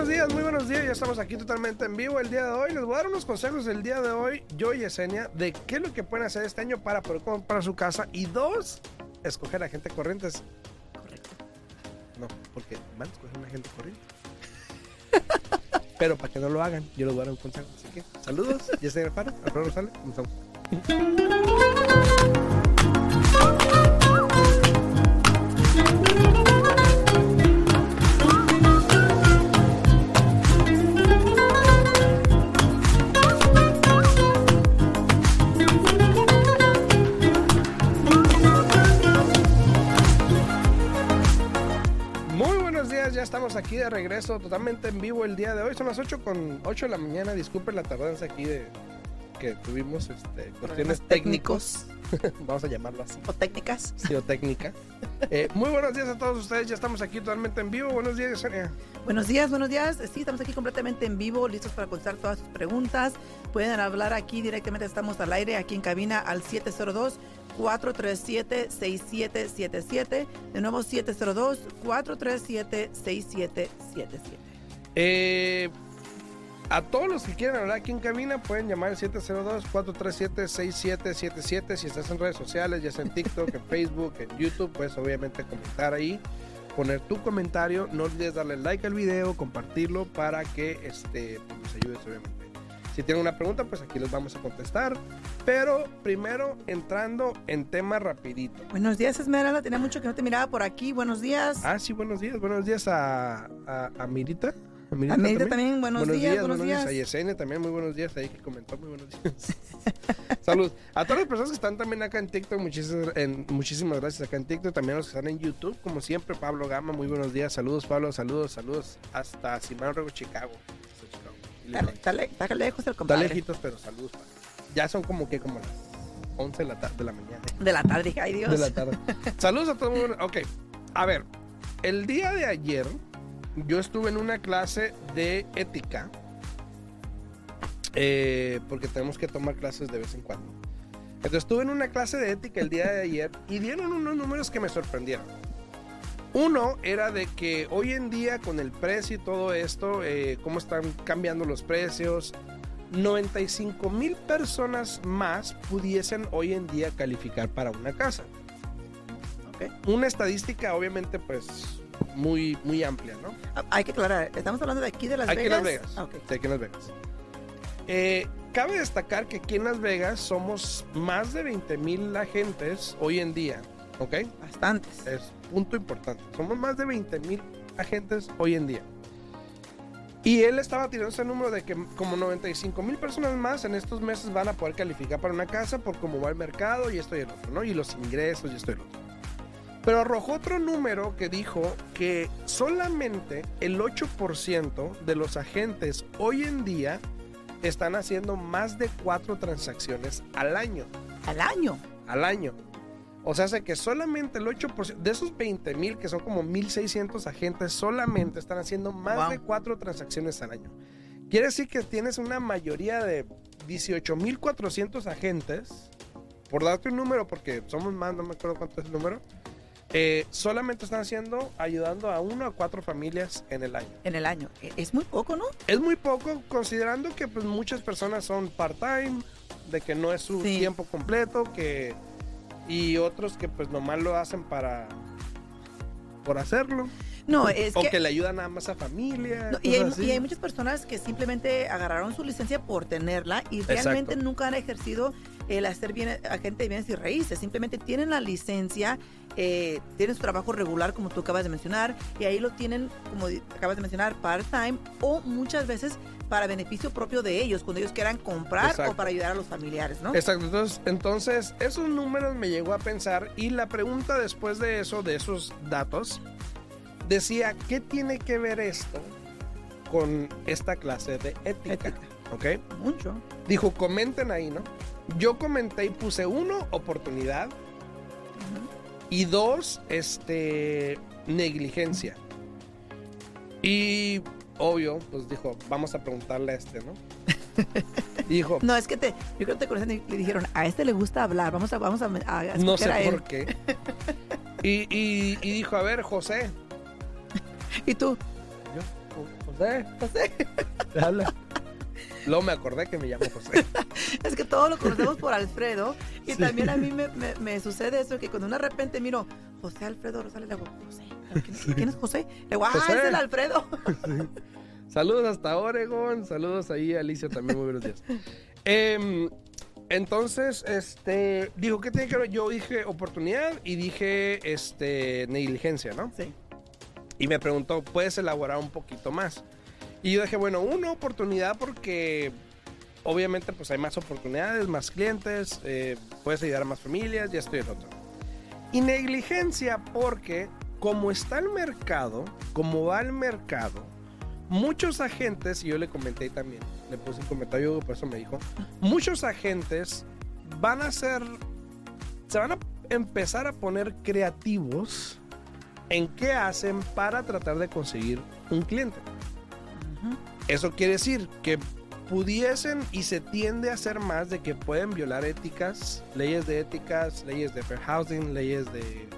buenos días, muy buenos días. Ya estamos aquí totalmente en vivo el día de hoy. Les voy a dar unos consejos el día de hoy, yo y Yesenia, de qué es lo que pueden hacer este año para poder comprar su casa. Y dos, escoger a gente corrientes. Correcto. No, porque van a escoger una gente corriente. Pero para que no lo hagan, yo les voy a dar un consejo. Así que, saludos, Yesenia Alfaro, Alfredo Rosales, comenzamos. Muy buenos días, ya estamos aquí de regreso, totalmente en vivo el día de hoy. Son las 8 con 8 de la mañana. Disculpen la tardanza aquí de que tuvimos este, cuestiones técnicos. Vamos a llamarlo así. O técnicas. Sí, o técnica. Eh, muy buenos días a todos ustedes, ya estamos aquí totalmente en vivo. Buenos días, Yesenia. Buenos días, buenos días. Sí, estamos aquí completamente en vivo, listos para contestar todas sus preguntas. Pueden hablar aquí directamente, estamos al aire, aquí en cabina al 702-437-6777. De nuevo, 702-437-6777. Eh, a todos los que quieran hablar aquí en cabina pueden llamar al 702-437-6777. Si estás en redes sociales, ya sea en TikTok, en Facebook, en YouTube, puedes obviamente comentar ahí, poner tu comentario. No olvides darle like al video, compartirlo para que este, pues, nos ayudes obviamente. Si tienen una pregunta, pues aquí les vamos a contestar. Pero primero entrando en tema rapidito. Buenos días, Esmeralda. Tenía mucho que no te miraba por aquí. Buenos días. Ah, sí, buenos días. Buenos días a, a, a Mirita. A A Merida también, buenos, días, buenos días. A Yesenia también, muy buenos días. Ahí que comentó, muy buenos días. Salud. A todas las personas que están también acá en TikTok, muchísimas, en, muchísimas gracias acá en TikTok. También a los que están en YouTube, como siempre, Pablo Gama, muy buenos días. Saludos, Pablo, saludos, saludos. Hasta Simán Chicago. Está lejos el Está compadre. lejitos, pero saludos. Ya son como que como las 11 de la, tarde de la mañana. De la tarde, ay Dios. De la tarde. Saludos a todo el mundo. Ok, a ver, el día de ayer yo estuve en una clase de ética. eh, porque tenemos que tomar clases de vez en cuando. Entonces estuve en una clase de ética el día de ayer y dieron unos números que me sorprendieron. Uno era de que hoy en día con el precio y todo esto, eh, cómo están cambiando los precios, 95 mil personas más pudiesen hoy en día calificar para una casa. Ok. Una estadística obviamente pues muy, muy amplia, ¿no? Ah, Hay que aclarar, estamos hablando de aquí de Las Aquí en Vegas. Las Vegas. Ah, ok. Sí, aquí en Las Vegas. Eh, cabe destacar que aquí en Las Vegas somos más de 20 mil agentes hoy en día, ¿ok? Bastantes. Es punto importante. Somos más de 20 mil agentes hoy en día. Y él estaba tirando ese número de que como 95 mil personas más en estos meses van a poder calificar para una casa por cómo va el mercado y esto y el otro, ¿no? Y los ingresos y esto y el otro. Pero arrojó otro número que dijo que solamente el 8% de los agentes hoy en día están haciendo más de cuatro transacciones al año Al año. al año. O sea, hace que solamente el 8% de esos 20 mil, que son como 1.600 agentes, solamente están haciendo más Wow. de cuatro transacciones al año. Quiere decir que tienes una mayoría de 18.400 agentes, por darte un número, porque somos más, no me acuerdo cuánto es el número, eh, solamente están haciendo, ayudando a una o cuatro familias en el año. En el año. E- Es muy poco, ¿no? Es muy poco, considerando que pues, muchas personas son part-time, de que no es su Sí. tiempo completo, que y otros que pues nomás lo hacen para por hacerlo, No, es o que... que, le ayudan nada más a familia. no, y, hay, y muchas personas que simplemente agarraron su licencia por tenerla y realmente Exacto. nunca han ejercido el hacer bien agente de bienes y raíces. Simplemente tienen la licencia, eh, tienen su trabajo regular, como tú acabas de mencionar, y ahí lo tienen, como acabas de mencionar, part-time o muchas veces para beneficio propio de ellos, cuando ellos quieran comprar Exacto. o para ayudar a los familiares, ¿no? Exacto, entonces, entonces esos números me llegó a pensar y la pregunta después de eso, de esos datos, decía, ¿qué tiene que ver esto con esta clase de ética? Ética. ¿Ok? Mucho. Dijo, comenten ahí, ¿no? Yo comenté y puse uno, oportunidad, y dos, este, negligencia. Y obvio, pues dijo, vamos a preguntarle a este, ¿no? Y dijo, No, es que te, yo creo que te conocen y le dijeron, a este le gusta hablar, vamos a, vamos a, a, no sé a él. por qué. Y, y- y dijo, a ver, José. Y tú, Yo, Jo- José. José. José. ¿Te habla? Luego me acordé que me llamo José. Es que todos lo conocemos por Alfredo. Y también a mí me, me- me sucede eso, que cuando de repente miro, José Alfredo Rosales, le digo, José, ¿quién, quién es José? Le digo, ah, José. es el Alfredo. Saludos hasta Oregon. Saludos ahí, Alicia, también. Muy buenos días. Em, entonces, este, dijo, ¿qué tiene que ver? Yo dije oportunidad y dije, este, negligencia, ¿no? Sí. Y me preguntó, ¿puedes elaborar un poquito más? Y yo dije, bueno, una oportunidad porque obviamente pues hay más oportunidades, más clientes, eh, puedes ayudar a más familias, ya estoy en otro. Y negligencia porque como está el mercado, como va el mercado, muchos agentes, y yo le comenté también, le puse un comentario, por eso me dijo, muchos agentes van a ser, se van a empezar a poner creativos en qué hacen para tratar de conseguir un cliente. Eso quiere decir que pudiesen y se tiende a hacer más de que pueden violar éticas, leyes de éticas, leyes de fair housing, leyes de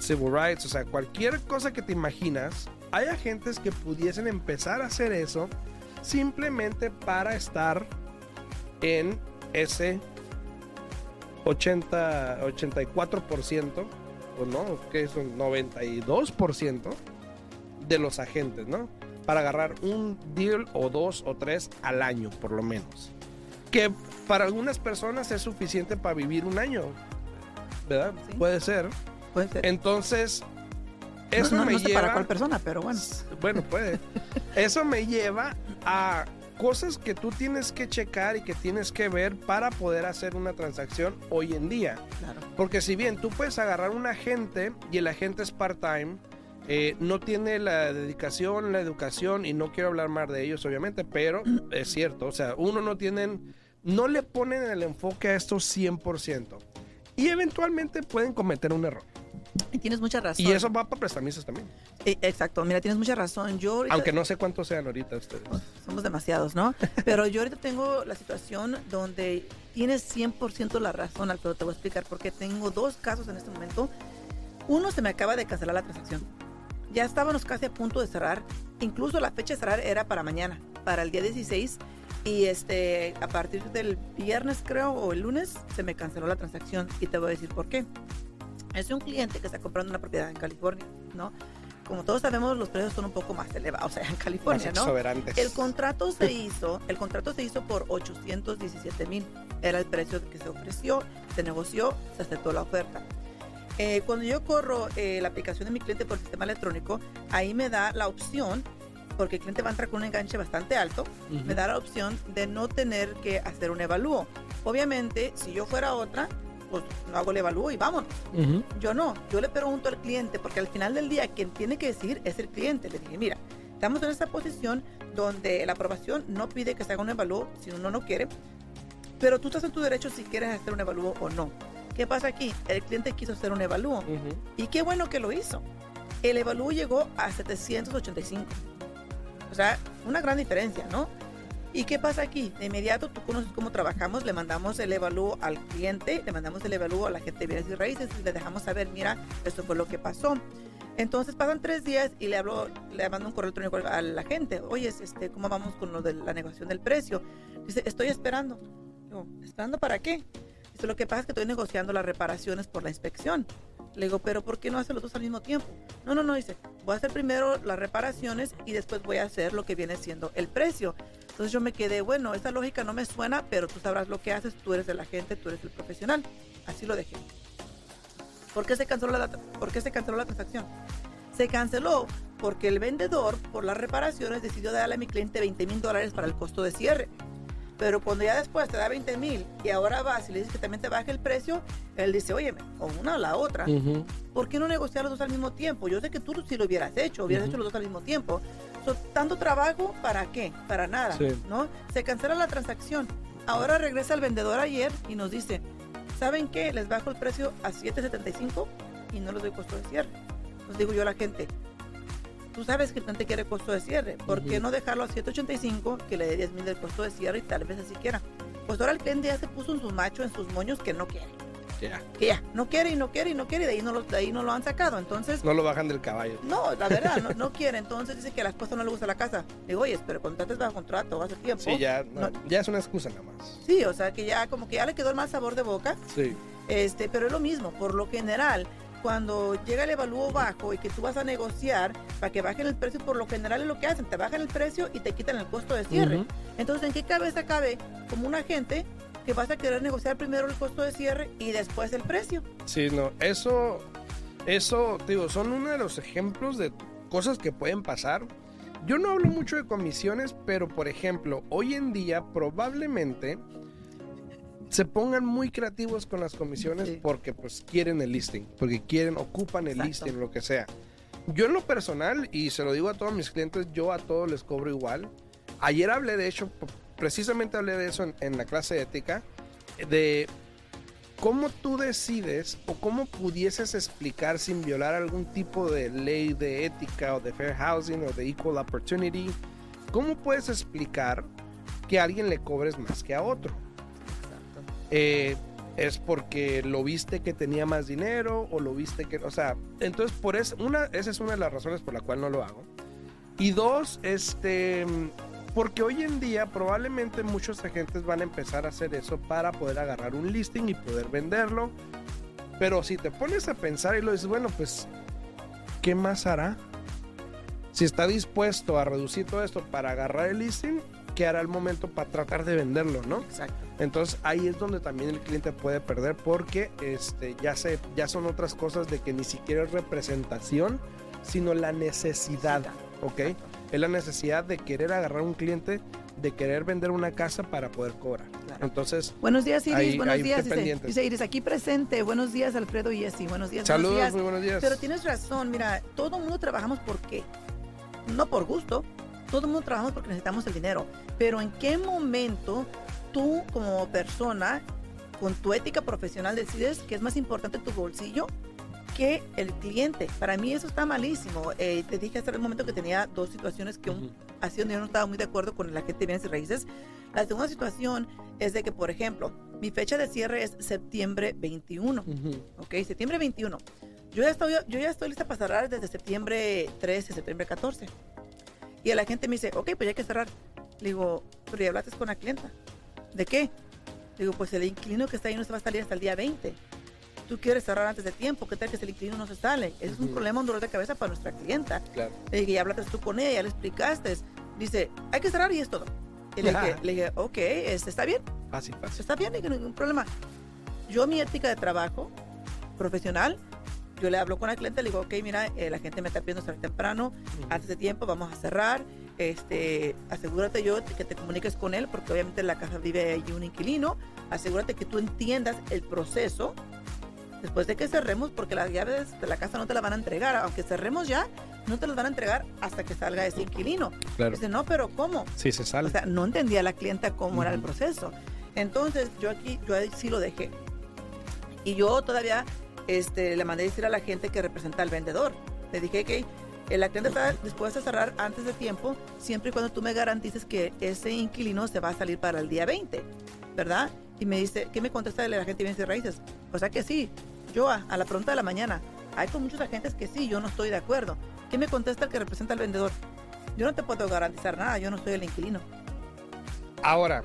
civil rights, o sea, cualquier cosa que te imaginas, hay agentes que pudiesen empezar a hacer eso simplemente para estar en ese 80, 84%, o no, que es un 92% de los agentes, ¿no? Para agarrar un deal o dos o tres al año, por lo menos. Que para algunas personas es suficiente para vivir un año, ¿verdad? Sí. Puede ser. Puede ser. Entonces, No, eso no, me no sé lleva... para cuál persona, pero bueno. Bueno, puede. Eso me lleva a cosas que tú tienes que checar y que tienes que ver para poder hacer una transacción hoy en día. Claro. Porque si bien tú puedes agarrar un agente y el agente es part-time, eh, no tiene la dedicación, la educación, y no quiero hablar más de ellos, obviamente, pero es cierto, o sea, uno no tienen, no le ponen el enfoque a esto 100%. Y eventualmente pueden cometer un error. Y tienes mucha razón. Y eso va para prestamistas también. Eh, Exacto, mira, tienes mucha razón. Yo ahorita- Aunque no sé cuántos sean ahorita ustedes. Somos demasiados, ¿no? Pero yo ahorita tengo la situación donde tienes 100% la razón, Alfredo. Te voy a explicar porque tengo dos casos en este momento. Uno se me acaba de cancelar la transacción. Ya estábamos casi a punto de cerrar. Incluso la fecha de cerrar era para mañana, para el día 16. Y este, a partir del viernes, creo, o el lunes, se me canceló la transacción. Y te voy a decir por qué. Es un cliente que está comprando una propiedad en California, ¿no? Como todos sabemos, los precios son un poco más elevados, o sea, en California, ¿no? El contrato se hizo, el contrato se hizo por 817 mil. Era el precio que se ofreció, se negoció, se aceptó la oferta. Eh, cuando yo corro eh, la aplicación de mi cliente por sistema electrónico, ahí me da la opción, porque el cliente va a entrar con un enganche bastante alto, Ujú. me da la opción de no tener que hacer un evalúo. Obviamente, si yo fuera otra, pues no hago el evalúo y vámonos. Ujú. Yo no, yo le pregunto al cliente, porque al final del día quien tiene que decir es el cliente. Le dije, mira, estamos en esta posición donde la aprobación no pide que se haga un evalúo si uno no quiere, pero tú estás en tu derecho si quieres hacer un evalúo o no. ¿Qué pasa aquí? El cliente quiso hacer un evalúo y qué bueno que lo hizo. El evalúo llegó a 785. O sea, una gran diferencia, ¿no? ¿Y qué pasa aquí? De inmediato, tú conoces cómo trabajamos, le mandamos el evalúo al cliente, le mandamos el evalúo a la gente de bienes y raíces y le dejamos saber, mira, esto fue lo que pasó. Entonces pasan tres días y le hablo, le mando un correo electrónico a la gente, oye, este, ¿cómo vamos con lo de la negociación del precio? Dice, estoy esperando. Digo, ¿esperando para qué? Dice, lo que pasa es que estoy negociando las reparaciones por la inspección. Le digo, pero ¿por qué no hace los dos al mismo tiempo? No, no, no, dice, voy a hacer primero las reparaciones y después voy a hacer lo que viene siendo el precio. Entonces yo me quedé, bueno, esa lógica no me suena, pero tú sabrás lo que haces, tú eres el agente, tú eres el profesional. Así lo dejé. ¿Por qué se canceló la, por qué se canceló la transacción? Se canceló porque el vendedor, por las reparaciones, decidió darle a mi cliente 20 mil dólares para el costo de cierre. Pero cuando ya después te da 20 mil y ahora vas y le dices que también te baje el precio, él dice, oye, o una o la otra. Ujú. ¿por qué no negociar los dos al mismo tiempo? Yo sé que tú sí lo hubieras hecho, hubieras Ujú. hecho los dos al mismo tiempo. So, tanto trabajo, ¿para qué? Para nada, Sí. ¿no? Se cancela la transacción. Ahora regresa el vendedor ayer y nos dice, ¿saben qué? Les bajo el precio a 7.75 y no les doy costo de cierre. Entonces digo yo a la gente, tú sabes que el cliente quiere costo de cierre, ¿por qué Ujú. no dejarlo a 7.85 que le dé 10 mil del costo de cierre y tal vez así quiera? Pues ahora el cliente ya se puso en su macho, en sus moños que no quiere. Ya. no quiere y no quiere y no quiere y de ahí no lo, de ahí no lo han sacado. Entonces, No lo bajan del caballo. no, la verdad, no, no quiere. Entonces dice que a la esposa no le gusta la casa. Digo, oye, pero contrates bajo contrato hace tiempo. Sí, ya, no, ya es una excusa nada más. Sí, o sea que ya como que ya le quedó el mal sabor de boca. Sí. Este, pero es lo mismo, por lo general, cuando llega el evalúo bajo y que tú vas a negociar para que bajen el precio, por lo general es lo que hacen, te bajan el precio y te quitan el costo de cierre. Entonces, ¿en qué cabeza cabe como un agente que vas a querer negociar primero el costo de cierre y después el precio? Sí, no, eso, eso, digo, son uno de los ejemplos de cosas que pueden pasar. Yo no hablo mucho de comisiones, pero por ejemplo, hoy en día probablemente se pongan muy creativos con las comisiones Sí. porque pues quieren el listing, porque quieren, ocupan el Exacto. listing, lo que sea. Yo en lo personal, y se lo digo a todos mis clientes, yo a todos les cobro igual. Ayer hablé de hecho, precisamente hablé de eso en, en la clase de ética, de cómo tú decides o cómo pudieses explicar sin violar algún tipo de ley de ética o de fair housing o de equal opportunity, cómo puedes explicar que a alguien le cobres más que a otro. Eh, es porque lo viste que tenía más dinero o lo viste que, o sea, entonces por eso, una, esa es una de las razones por la cual no lo hago. Y dos, este, porque hoy en día probablemente muchos agentes van a empezar a hacer eso para poder agarrar un listing y poder venderlo. Pero si te pones a pensar y lo dices, bueno, pues, ¿qué más hará? Si está dispuesto a reducir todo esto para agarrar el listing, ¿qué hará el momento para tratar de venderlo, no? Exacto. Entonces ahí es donde también el cliente puede perder porque este, ya, se, ya son otras cosas de que ni siquiera es representación, sino la necesidad, ¿ok? Es la necesidad de querer agarrar un cliente, de querer vender una casa para poder cobrar. Claro. Entonces, Buenos días, Iris. Buenos días. Dice, dice Iris, aquí presente. Buenos días, Alfredo y Jessy. Buenos días. buenos saludos, días. muy buenos días. Pero tienes razón, mira, todo el mundo trabajamos por qué. No por gusto, todo el mundo trabajamos porque necesitamos el dinero. Pero en qué momento tú como persona, con tu ética profesional, decides que es más importante tu bolsillo que el cliente. Para mí eso está malísimo. Eh, te dije hace un momento que tenía dos situaciones que un, Ujú. así donde yo no estaba muy de acuerdo con la gente de bienes y raíces. La segunda situación es de que, por ejemplo, mi fecha de cierre es septiembre 21. Ujú. Ok, septiembre 21. Yo ya estoy, yo ya estoy lista para cerrar desde septiembre 13, septiembre 14. Y la gente me dice, ok, pues ya hay que cerrar. Le digo, pero ya hablaste con la clienta. ¿De qué? Le digo, pues el inquilino que está ahí no se va a salir hasta el día 20. Tú quieres cerrar antes de tiempo, ¿qué tal que el inquilino no se sale? Ese es un Ujú. problema, un dolor de cabeza para nuestra clienta. Claro. Le dije, ya hablaste tú con ella, ya le explicaste. Dice, hay que cerrar y es todo. Y le dije, le dije, ok, este, ¿está bien? Fácil, fácil. está bien, no ningún problema. Yo, mi ética de trabajo profesional, yo le hablo con la cliente, le digo, ok, mira, eh, la gente me está pidiendo salir temprano, antes de tiempo vamos a cerrar, este, asegúrate yo que te comuniques con él, porque obviamente en la casa vive allí un inquilino, asegúrate que tú entiendas el proceso después de que cerremos, porque las llaves de la casa no te las van a entregar, aunque cerremos ya, no te las van a entregar hasta que salga ese inquilino. Claro. Dice, no, pero ¿cómo? Sí, se sale. O sea, no entendía la clienta cómo era el proceso. Entonces, yo aquí, yo sí lo dejé. Y yo todavía este, le mandé decir a la gente que representa al vendedor. Le dije que eh, la clienta está dispuesta a cerrar antes de tiempo, siempre y cuando tú me garantices que ese inquilino se va a salir para el día 20, ¿verdad? Y me dice, ¿qué me contesta el agente de bienes y raíces? O sea que sí, yo a, a la pregunta de la mañana. Hay con muchos agentes que sí, yo no estoy de acuerdo. ¿Qué me contesta el que representa al vendedor? Yo no te puedo garantizar nada, yo no soy el inquilino. Ahora,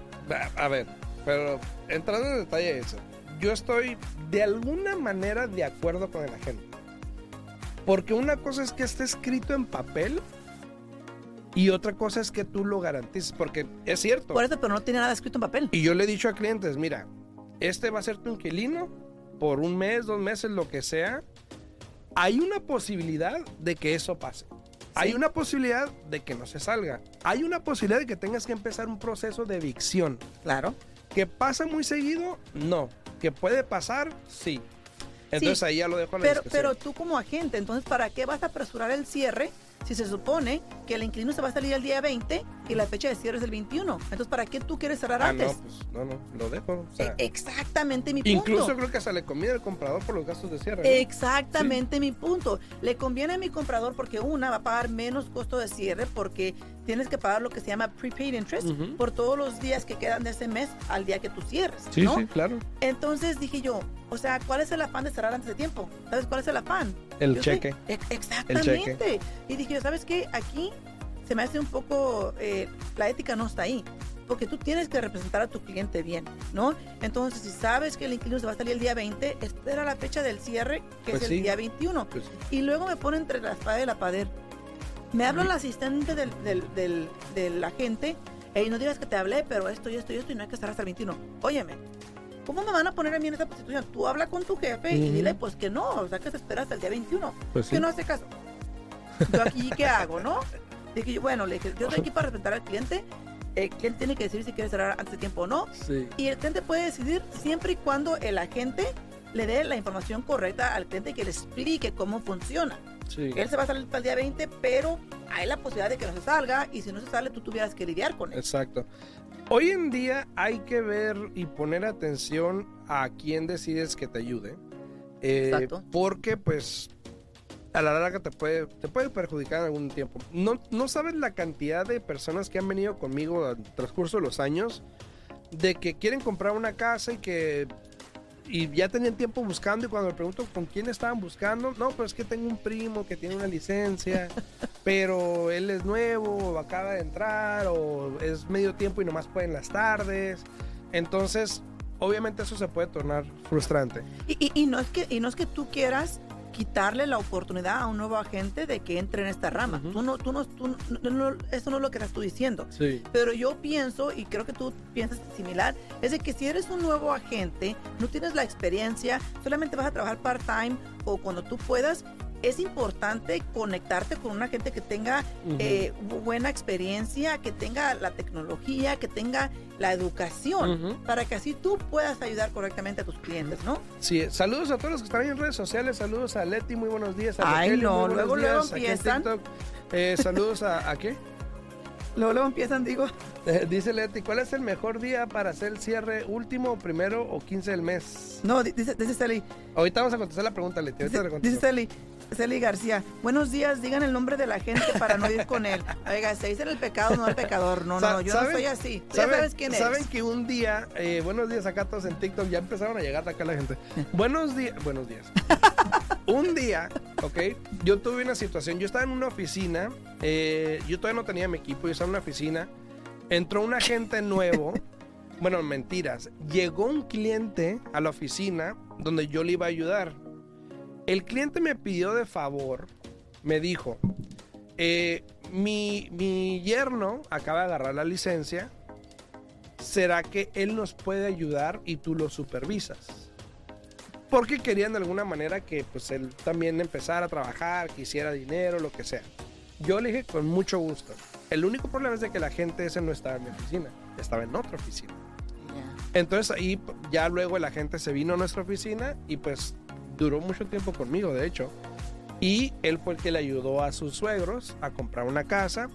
a- ver, pero entrando en detalle eso, yo estoy de alguna manera de acuerdo con el agente. Porque una cosa es que esté escrito en papel y otra cosa es que tú lo garantices, porque es cierto. Por eso, pero no tiene nada escrito en papel. Y yo le he dicho a clientes, mira, este va a ser tu inquilino por un mes, dos meses, lo que sea. Hay una posibilidad de que eso pase. Hay una posibilidad de que no se salga. Hay una posibilidad de que tengas que empezar un proceso de evicción. Claro. ¿Que pasa muy seguido? No. ¿Que puede pasar? Sí. Entonces Sí, ahí ya lo dejo a la Pero, pero tú como agente, entonces, ¿para qué vas a apresurar el cierre si se supone que el inquilino se va a salir el día 20 y la fecha de cierre es el 21? Entonces, ¿para qué tú quieres cerrar Ah, antes? no, pues no, no, lo dejo. o sea, E- Exactamente mi punto. incluso creo que hasta le conviene al comprador por los gastos de cierre. ¿no? Exactamente mi punto. Le conviene a mi comprador porque una va a pagar menos costo de cierre porque tienes que pagar lo que se llama prepaid interest Ujú. por todos los días que quedan de ese mes al día que tú cierres. Sí, ¿no? sí, claro. Entonces dije yo, o sea, ¿cuál es el afán de cerrar antes de tiempo? ¿Sabes cuál es el afán? El Yo sé- cheque. Ex- Exactamente. Y dije, yo, ¿sabes qué? Aquí se me hace un poco, eh, la ética no está ahí. Porque tú tienes que representar a tu cliente bien, ¿no? Entonces, si sabes que el inquilino se va a salir el día 20, espera la fecha del cierre, que Pues es sí. el día 21. Pues, Y luego me pone entre la espada y la pared. Me habla el asistente del, del, del, del agente, y no digas que te hablé, pero esto y esto y esto, y no hay que estar hasta el 21. Óyeme, ¿cómo me van a poner a mí en esa posición? Tú habla con tu jefe y Ujú. dile, pues que no, o sea, que se espera hasta el día 21 pues sí. que no hace caso. Yo aquí, ¿qué hago, no? Dije yo, bueno, le dije, yo estoy aquí para respetar al cliente. El cliente tiene que decidir si quiere cerrar antes de tiempo o no. Sí. Y el cliente puede decidir siempre y cuando el agente le dé la información correcta al cliente y que le explique cómo funciona. Sí. Él se va a salir para el día 20, pero hay la posibilidad de que no se salga y si no se sale tú tuvieras que lidiar con él. Exacto. Hoy en día hay que ver y poner atención a quién decides que te ayude. Eh, Exacto. Porque pues a la larga te puede, te puede perjudicar en algún tiempo. No, no sabes la cantidad de personas que han venido conmigo al transcurso de los años de que quieren comprar una casa y que y ya tenían tiempo buscando y cuando me pregunto con quién estaban buscando, no, pues es que tengo un primo que tiene una licencia, pero él es nuevo, o acaba de entrar, o es medio tiempo y nomás puede en las tardes. Entonces, obviamente eso se puede tornar frustrante. Y, y- y no es que, y no es que tú quieras quitarle la oportunidad a un nuevo agente de que entre en esta rama. Ujú. Tú no, tú no, tú no- no- eso no es lo que estás tú diciendo. Sí. Pero yo pienso, y creo que tú piensas similar, es de que si eres un nuevo agente, no tienes la experiencia, solamente vas a trabajar part-time o cuando tú puedas, es importante conectarte con un agente que tenga eh, bu- buena experiencia, que tenga la tecnología, que tenga la educación, para que así tú puedas ayudar correctamente a tus clientes, ¿no? Sí, saludos a todos los que están ahí en redes sociales. Saludos a Leti, muy buenos días. A Ay, Rogelio, no, luego, luego días. En empiezan. Eh, saludos a, ¿a qué? Luego, luego empiezan, digo, Eh, dice Leti, ¿cuál es el mejor día para hacer el cierre último, primero o 15 del mes? no, di- dice, dice Celi, Ahorita vamos a contestar la pregunta, Leti. Dice, dice contesto. Celi, García, buenos días, digan el nombre de la gente para no ir con él. Oiga, se dice el pecado, no el pecador. No, no, yo no ¿saben- soy así. Tú ya ¿Saben, sabes quién saben es. que un día, eh, buenos días acá todos en TikTok, ya empezaron a llegar acá la gente. buenos días, buenos días. un día, ok, yo tuve una situación, yo estaba en una oficina, eh, yo todavía no tenía mi equipo, yo estaba en una oficina, entró un agente nuevo, bueno, mentiras, llegó un cliente a la oficina donde yo le iba a ayudar. El cliente me pidió de favor, me dijo, eh, mi, mi yerno acaba de agarrar la licencia. ¿Será que él nos puede ayudar y tú lo supervisas? Porque querían de alguna manera que pues él también empezara a trabajar, quisiera dinero, lo que sea. Yo le dije con mucho gusto. El único problema es de que la gente ese no estaba en mi oficina, estaba en otra oficina. Entonces ahí ya luego el agente se vino a nuestra oficina y pues duró mucho tiempo conmigo, de hecho. Y él fue el que le ayudó a sus suegros a comprar una casa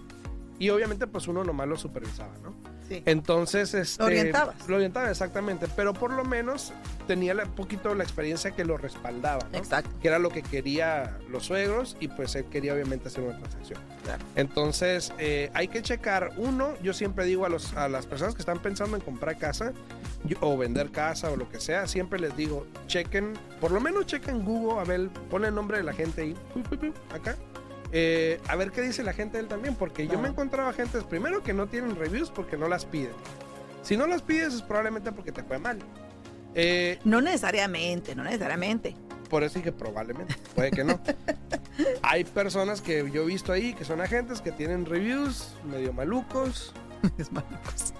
y obviamente pues uno nomás lo supervisaba, ¿no? Sí. Entonces, este, orientabas. Lo orientaba exactamente, pero por lo menos tenía un poquito la experiencia que lo respaldaba, ¿no? Exacto. Que era lo que quería los suegros y pues él quería obviamente hacer una transacción. Claro. Entonces, eh, hay que checar. Uno, yo siempre digo a, los, a las personas que están pensando en comprar casa yo- o vender casa o lo que sea, siempre les digo, chequen, por lo menos chequen Google, a ver, pon el nombre de la gente ahí, acá. Eh, a ver qué dice la gente de él también, porque yo Claro. me he encontrado a gentes, primero que no tienen reviews porque no las piden. Si no las pides es probablemente porque te fue mal. Eh, No necesariamente, no necesariamente. por eso dije probablemente, puede que no. Hay personas que yo he visto ahí que son agentes que tienen reviews medio malucos. Es malucos.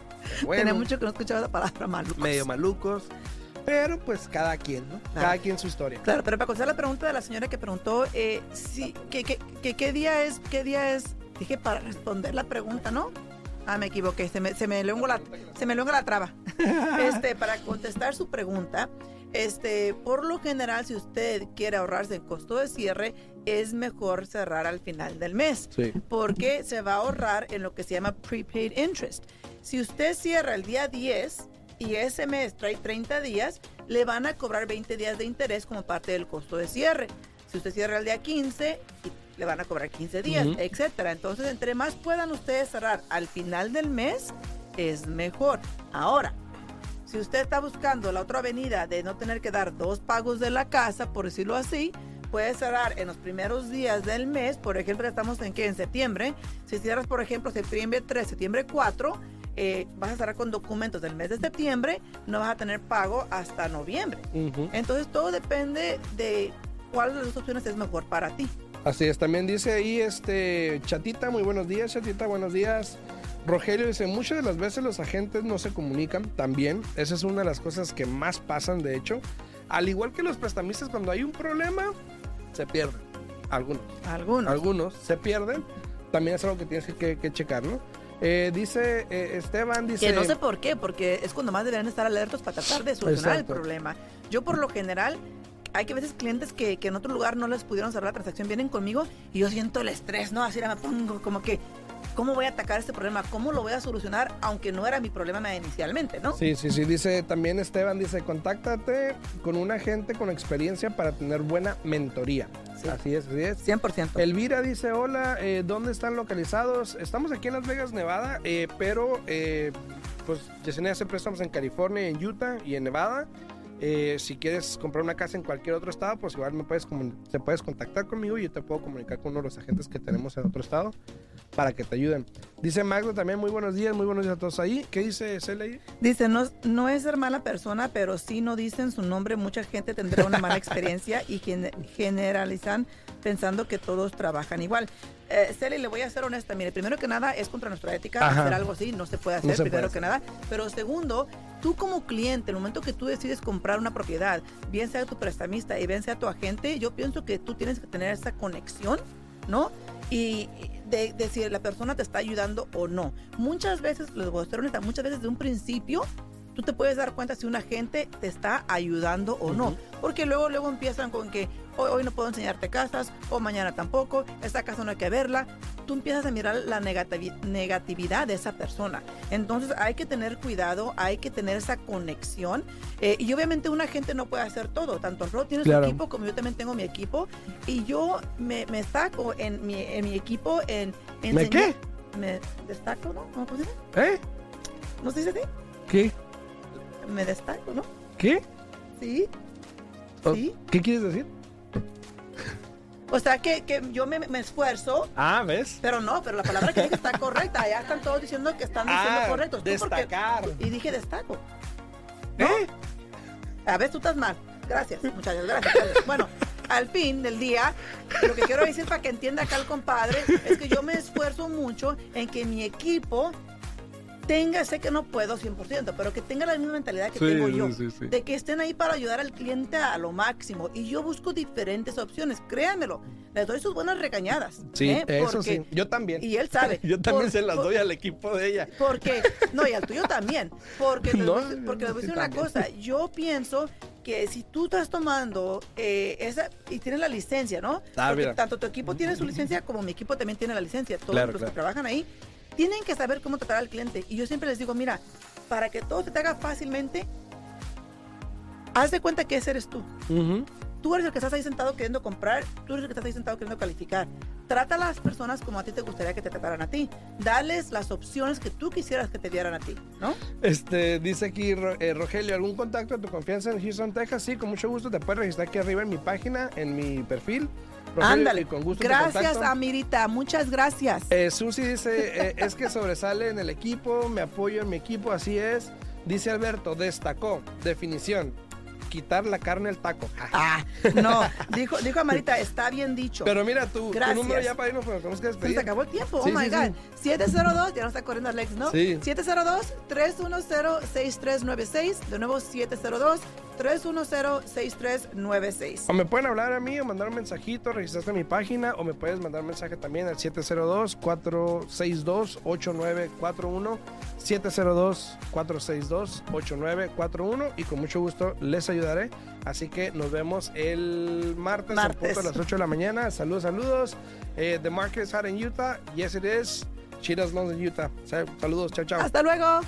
bueno, Tiene mucho que no escuchaba la palabra malucos. medio malucos. Pero pues cada quien, ¿no? Cada quien su historia. Claro, pero para contestar la pregunta de la señora que preguntó, eh, sí, ¿qué, qué, qué, qué día es? ¿Qué día es? Dije para responder la pregunta, ¿no? Ah, me equivoqué, se me, se me la, se me la traba. Este, para contestar su pregunta, este, por lo general, si usted quiere ahorrarse el costo de cierre, es mejor cerrar al final del mes. Sí. Porque se va a ahorrar en lo que se llama prepaid interest. Si usted cierra el día 10 y ese mes trae 30 días, le van a cobrar 20 días de interés como parte del costo de cierre. Si usted cierra el día 15, le van a cobrar 15 días, Ujú. etcétera. Entonces, entre más puedan ustedes cerrar al final del mes, es mejor. Ahora, si usted está buscando la otra avenida de no tener que dar dos pagos de la casa, por decirlo así, puede cerrar en los primeros días del mes. Por ejemplo, estamos en qué? En septiembre. Si cierras, por ejemplo, septiembre 3, septiembre 4, eh, vas a cerrar con documentos del mes de septiembre, no vas a tener pago hasta noviembre. Ujú. Entonces, todo depende de cuál de las opciones es mejor para ti. Así es, también dice ahí este Chatita, muy buenos días, Chatita, buenos días. Rogelio dice, muchas de las veces los agentes no se comunican también. Esa es una de las cosas que más pasan, de hecho. Al igual que los prestamistas, cuando hay un problema, se pierden. Algunos. Algunos. Algunos se pierden. También es algo que tienes que, que checar, ¿no? Eh, dice eh, Esteban, dice... Que no sé por qué, porque es cuando más deberían estar alertos para tratar de solucionar Exacto. el problema. Yo por lo general, hay que veces clientes que, que en otro lugar no les pudieron cerrar la transacción, vienen conmigo y yo siento el estrés, ¿no? Así me pongo como que, ¿cómo voy a atacar este problema? ¿Cómo lo voy a solucionar? Aunque no era mi problema inicialmente, ¿no? Sí, sí, sí. Dice también Esteban, dice, contáctate con un agente con experiencia para tener buena mentoría. Sí. Así es, así es. 100%. Elvira dice, hola, eh, ¿dónde están localizados? Estamos aquí en Las Vegas, Nevada, eh, pero eh, pues Yesenia hace préstamos en California, en Utah y en Nevada. Eh, si quieres comprar una casa en cualquier otro estado, pues igual me puedes, te puedes contactar conmigo y yo te puedo comunicar con uno de los agentes que tenemos en otro estado para que te ayuden. Dice Magdo también, muy buenos días, muy buenos días a todos ahí. ¿Qué dice Celia? Dice, no, no es ser mala persona, pero si no dicen su nombre, mucha gente tendrá una mala experiencia y gen- generalizan pensando que todos trabajan igual. Eh, le voy a ser honesta. Mire, primero que nada, es contra nuestra ética Ajá. hacer algo así. No se puede hacer, No se primero puede que nada. Pero segundo, tú como cliente, el momento que tú decides comprar una propiedad, bien sea tu prestamista y bien sea tu agente, yo pienso que tú tienes que tener esa conexión, ¿no? Y de, de si la persona te está ayudando o no. Muchas veces, les voy a ser honesta, muchas veces de un principio tú te puedes dar cuenta si un agente te está ayudando o no. Porque luego, luego empiezan con que hoy, hoy no puedo enseñarte casas, o mañana tampoco, esta casa no hay que verla. Tú empiezas a mirar la negativi- negatividad de esa persona. Entonces hay que tener cuidado, hay que tener esa conexión. Eh, y obviamente un agente no puede hacer todo. Tanto Ro tiene Claro. su equipo como yo también tengo mi equipo. Y yo me, me destaco en mi, en mi equipo en... ¿Me enseñar- qué? Me destaco, ¿no? ¿Cómo se dice? ¿Eh? ¿No se dice así? ¿Qué? Me destaco, ¿no? ¿Qué? Sí. Oh, Sí. ¿Qué quieres decir? O sea que, que yo me, me esfuerzo, Ah, ¿ves? pero no, pero la palabra que dije está correcta. Ya están todos diciendo que están diciendo Ah, correctos. Destacar. Y dije destaco. ¿Eh? A ver, tú estás mal. Gracias, muchachos, gracias. gracias. Bueno, al fin del día, lo que quiero decir para que entienda acá el compadre es que yo me esfuerzo mucho en que mi equipo tenga, sé que no puedo 100%, pero que tenga la misma mentalidad que Sí, tengo yo. sí, sí. De que estén ahí para ayudar al cliente a lo máximo. Y yo busco diferentes opciones, créanmelo. Les doy sus buenas regañadas. Sí, ¿eh? eso Porque- sí. Yo también. Y él sabe. Yo también Por- se las por- doy al equipo de ella. porque, no, y al tuyo también. Porque, les No, porque les voy a decir una también. cosa. Yo pienso que si tú estás tomando eh, esa y tienes la licencia, ¿no? Ah, Porque tanto tu equipo tiene su licencia como mi equipo también tiene la licencia. Todos Claro, los claro. que trabajan ahí tienen que saber cómo tratar al cliente. Y yo siempre les digo, mira, para que todo se te haga fácilmente, haz de cuenta que ese eres tú. Tú eres el que estás ahí sentado queriendo comprar, tú eres el que estás ahí sentado queriendo calificar. Trata a las personas como a ti te gustaría que te trataran a ti. Dales las opciones que tú quisieras que te dieran a ti, ¿no? Este, dice aquí eh, Rogelio, ¿algún contacto de tu confianza en Houston, Texas? Sí, con mucho gusto te puedes registrar aquí arriba en mi página, en mi perfil. Ándale. con gusto Gracias. Amirita. Muchas gracias. Eh, Susi dice, eh, es que sobresale en el equipo, me apoyo en mi equipo, así es. Dice Alberto, destacó, definición, quitar la carne al taco. Ah, no. Dijo, dijo Amarita, está bien dicho. Pero mira, tu, tu número ya para irnos, pero tenemos que Se despedir. nos acabó el tiempo. Oh Sí, my sí, God. sí. 702, ya no está corriendo Alex, ¿no? Sí. 702-310-6396. De nuevo, 702-310-6396. O me pueden hablar a mí o mandar un mensajito, registrarse en mi página o me puedes mandar un mensaje también al 702-462-8941. 702-462-8941 y con mucho gusto les ayudaré. Así que nos vemos el martes, a Martes. de las 8 de la mañana. Saludos, saludos. Eh, the market is hot in Utah. Yes, it is. Cheetahs Loans in Utah. Sa- Saludos, chao, chao. Hasta luego.